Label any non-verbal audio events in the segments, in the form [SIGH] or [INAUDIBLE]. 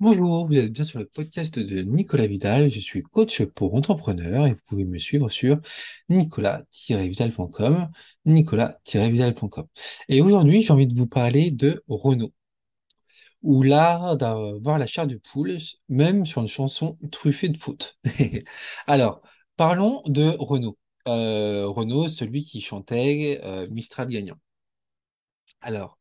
Bonjour, vous êtes bien sur le podcast de Nicolas Vidal. Je suis coach pour entrepreneurs et vous pouvez me suivre sur nicolas-vidal.com, nicolas-vidal.com. Et aujourd'hui, j'ai envie de vous parler de Renault, ou l'art d'avoir la chair de poule, même sur une chanson truffée de fautes. [LAUGHS] Alors, parlons de Renault. Euh, Renault, celui qui chantait euh, Mistral gagnant. Alors,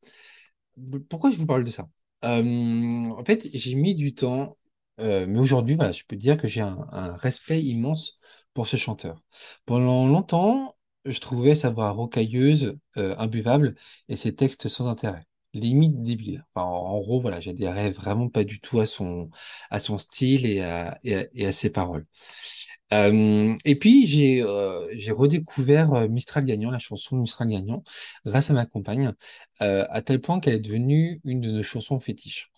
pourquoi je vous parle de ça? Euh, en fait, j'ai mis du temps, euh, mais aujourd'hui, voilà, je peux dire que j'ai un, respect immense pour ce chanteur. Pendant longtemps, je trouvais sa voix rocailleuse, euh, imbuvable, et ses textes sans intérêt, limite débiles. Enfin, en, gros, voilà, j'adhérais vraiment pas du tout à son, à son style et à, et à ses paroles. Et puis j'ai euh, j'ai redécouvert Mistral Gagnant, la chanson Mistral Gagnant, grâce à ma compagne, euh, à tel point qu'elle est devenue une de nos chansons fétiches.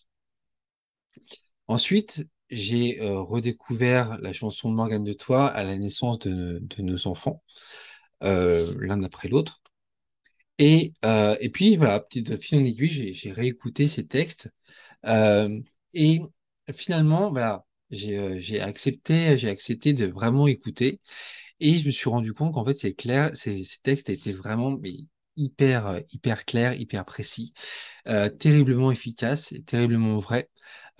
Ensuite, j'ai redécouvert la chanson Morgane de Toi à la naissance de, nos enfants, l'un après l'autre. Et, et puis voilà, petite fil en aiguille, j'ai réécouté ces textes. Et finalement, voilà, j'ai euh, j'ai accepté, j'ai accepté de vraiment écouter. Et je me suis rendu compte qu'en fait, c'est clair, ces, textes étaient vraiment mais, hyper, euh, hyper clairs, hyper précis, euh, terriblement efficaces, terriblement vrais.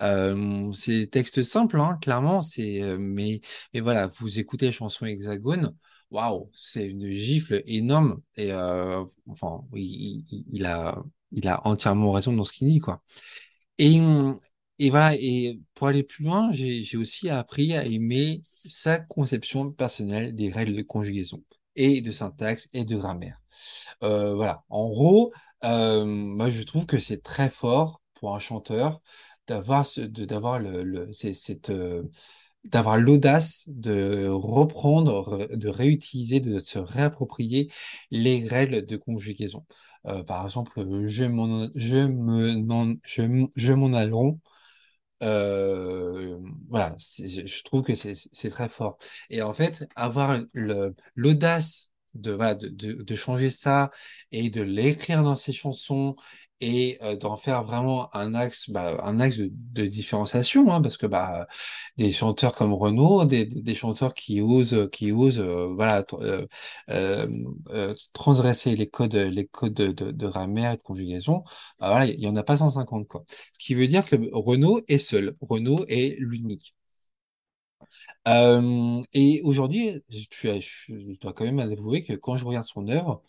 Euh, c'est des textes simples, hein, clairement, c'est, euh, mais, mais voilà, vous écoutez la chanson Hexagone, waouh, c'est une gifle énorme, et euh, enfin, il, il, il a, il a entièrement raison dans ce qu'il dit, quoi. Et, et voilà, et pour aller plus loin, j'ai aussi appris à aimer sa conception personnelle des règles de conjugaison et de syntaxe et de grammaire. Euh, voilà, en gros, euh, moi je trouve que c'est très fort pour un chanteur d'avoir cette, euh, d'avoir l'audace de reprendre, de réutiliser, de se réapproprier les règles de conjugaison. Par exemple, je m'en, je euh, voilà, je trouve que c'est très fort. Et en fait, avoir l'audace de, changer ça et de l'écrire dans ses chansons et euh, d'en faire vraiment un axe, bah, un axe de, différenciation, hein, parce que bah, des chanteurs comme Renaud, des, chanteurs qui osent, qui osent, euh, voilà, euh, euh, transgresser les codes, les codes de, grammaire et de conjugaison, bah, voilà, il y en a pas 150 quoi. Ce qui veut dire que Renault est seul. Renault est l'unique. Euh, et aujourd'hui, je, dois quand même avouer que quand je regarde son œuvre,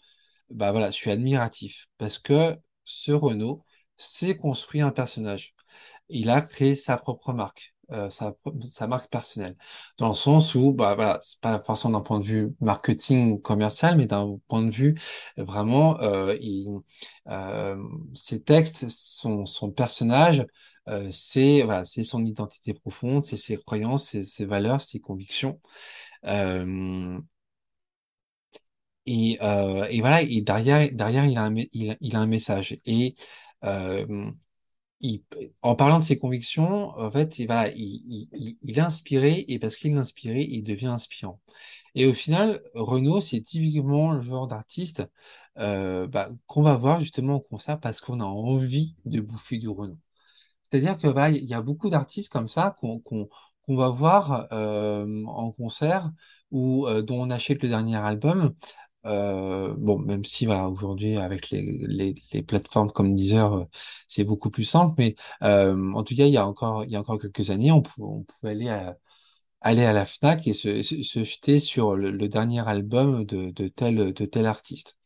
bah je suis admiratif parce que ce Renault s'est construit un personnage. Il a créé sa propre marque, euh, sa, marque personnelle, dans le sens où, bah voilà, c'est pas forcément d'un point de vue marketing ou commercial, mais d'un point de vue vraiment, euh, euh, ses textes, son, son personnage, euh, c'est voilà, c'est son identité profonde, c'est ses croyances, c'est ses valeurs, ses convictions. Et, et voilà, et derrière, derrière, il a un, il il a un message. Et euh, en parlant de ses convictions, en fait, il, voilà, il, il, il il est inspiré, et parce qu'il est inspiré, il devient inspirant. Et au final, Renaud, c'est typiquement le genre d'artiste euh, bah, qu'on va voir justement au concert parce qu'on a envie de bouffer du Renaud. C'est-à-dire que bah, y a beaucoup d'artistes comme ça qu'on va voir euh, en concert ou euh, dont on achète le dernier album. Euh, bon, même si voilà, aujourd'hui avec les, les, les plateformes comme Deezer, euh, c'est beaucoup plus simple, mais euh, en tout cas, il y a encore il y a encore quelques années, on pouvait, on pouvait aller à aller à la Fnac et se, se, jeter sur le, le dernier album de, de tel de tel artiste.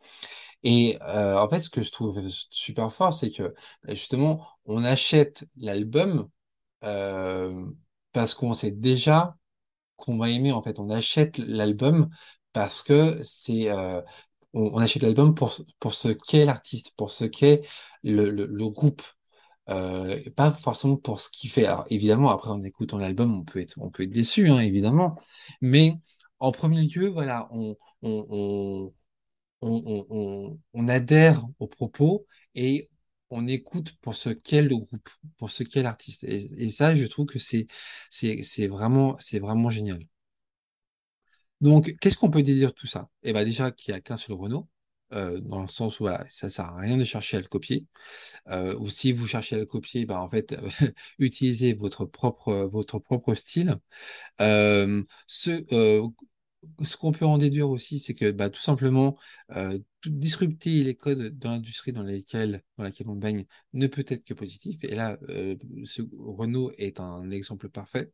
Et euh, en fait, ce que je trouve super fort, c'est que bah, justement, on achète l'album parce qu'on sait déjà qu'on va aimer. En fait, on achète l'album parce que c'est euh, on, achète l'album pour pour ce qu'est l'artiste, pour ce qu'est le, le, groupe. Euh, pas forcément pour ce qu'il fait. Alors évidemment, après en écoutant l'album, on peut être, on peut être déçu, hein, évidemment. Mais en premier lieu, voilà, on, on, on, on, adhère aux propos et on écoute pour ce qu'est le groupe, pour ce qu'est l'artiste. Et, et ça, je trouve que c'est vraiment, c'est vraiment génial. Donc, qu'est-ce qu'on peut dire de tout ça? Eh ben, déjà qu'il y a qu'un seul Renault. euh, dans le sens où voilà, ça sert à rien de chercher à le copier. Euh, ou si vous cherchez à le copier, bah, en fait, [LAUGHS] utilisez votre propre, votre propre style. Euh, ce, euh, ce qu'on peut en déduire aussi, c'est que bah, tout simplement, euh, disrupter les codes dans l'industrie dans laquelle, dans laquelle on baigne ne peut être que positif. Et là, ce Renault est un exemple parfait.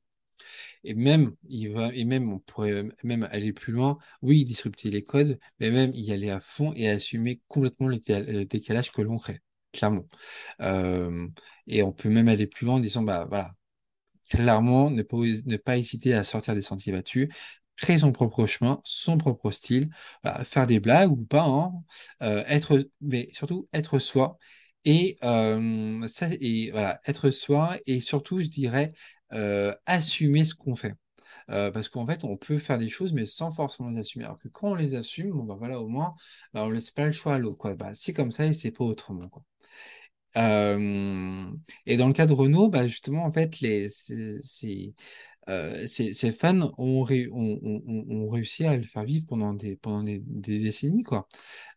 Et même, il va, et même, on pourrait même aller plus loin. Oui, disrupter les codes, mais même y aller à fond et assumer complètement le le décalage que l'on crée, clairement. Euh, et on peut même aller plus loin en disant, bah voilà, clairement, ne pas, ne pas hésiter à sortir des sentiers battus, créer son propre chemin, son propre style, faire des blagues ou pas, hein, euh, être, mais surtout être soi. Et, euh, ça, et voilà, être soi et surtout, je dirais, euh, assumer ce qu'on fait. Euh, parce qu'en fait, on peut faire des choses, mais sans forcément les assumer. Alors que quand on les assume, bon, bah voilà, au moins, bah, on laisse pas le choix à l'autre. Bah, c'est comme ça et c'est pas autrement, quoi. Euh, et dans le cas de Renault, bah justement, en fait, les, c'est, euh, ces, ces fans ont, ré- ont, ont, ont- réussi à le faire vivre pendant des, pendant des, décennies, quoi.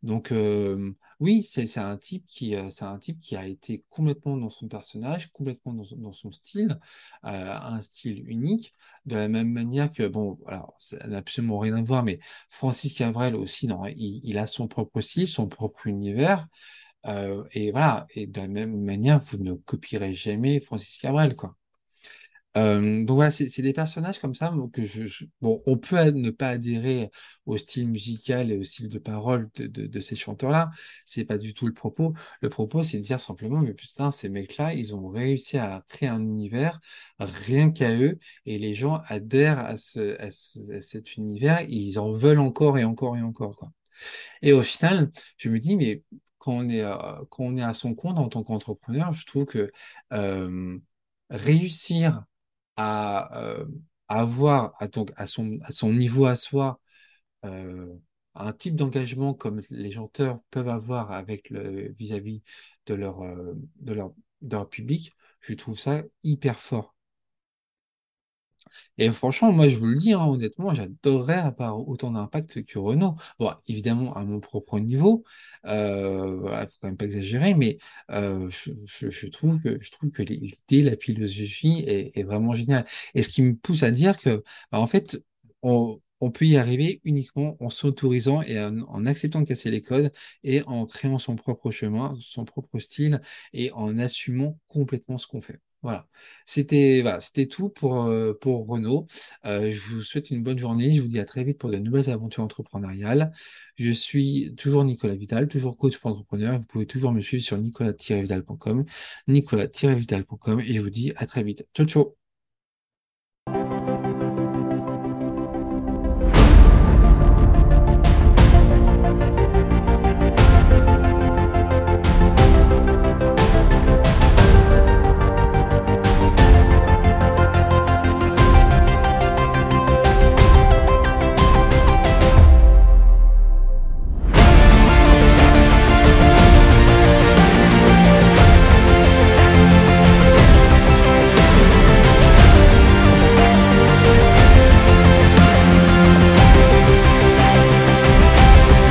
Donc, euh, oui, c'est, un type qui, euh, un type qui a été complètement dans son personnage, complètement dans, dans son style, euh, un style unique, de la même manière que, bon, alors, ça n'a absolument rien à voir, mais Francis Cabrel aussi, non, il, il a son propre style, son propre univers. Euh, et voilà, et de la même manière, vous ne copierez jamais Francis Cabrel, quoi. Euh, donc voilà, c'est des personnages comme ça que je, bon, on peut ne pas adhérer au style musical et au style de parole de, de, de ces chanteurs-là. C'est pas du tout le propos. Le propos, c'est de dire simplement, mais putain, ces mecs-là, ils ont réussi à créer un univers rien qu'à eux, et les gens adhèrent à ce, à ce- à cet univers, et ils en veulent encore et encore et encore, quoi. Et au final, je me dis, mais quand on est, euh, quand on est à son compte en tant qu'entrepreneur, je trouve que euh, réussir à, euh, à avoir à, son, à son niveau à soi euh, un type d'engagement comme les chanteurs peuvent avoir avec le vis-à-vis de leur, euh, de leur, de leur public, je trouve ça hyper fort. Et franchement, moi, je vous le dis, hein, honnêtement, j'adorerais avoir autant d'impact que Renault. Bon, évidemment, à mon propre niveau, euh, voilà, faut quand même pas exagérer, mais euh, je, je- trouve que, je trouve que l'idée, la philosophie est, vraiment géniale. Et ce qui me pousse à dire que, bah, en fait, on, on peut y arriver uniquement en s'autorisant et en acceptant de casser les codes et en créant son propre chemin, son propre style et en assumant complètement ce qu'on fait. Voilà. C'était voilà, tout pour, euh, Renault. Euh, je vous souhaite une bonne journée. Je vous dis à très vite pour de nouvelles aventures entrepreneuriales. Je suis toujours Nicolas Vidal, toujours coach pour entrepreneurs. Vous pouvez toujours me suivre sur nicolas-vidal.com, nicolas-vidal.com et je vous dis à très vite. Ciao, ciao.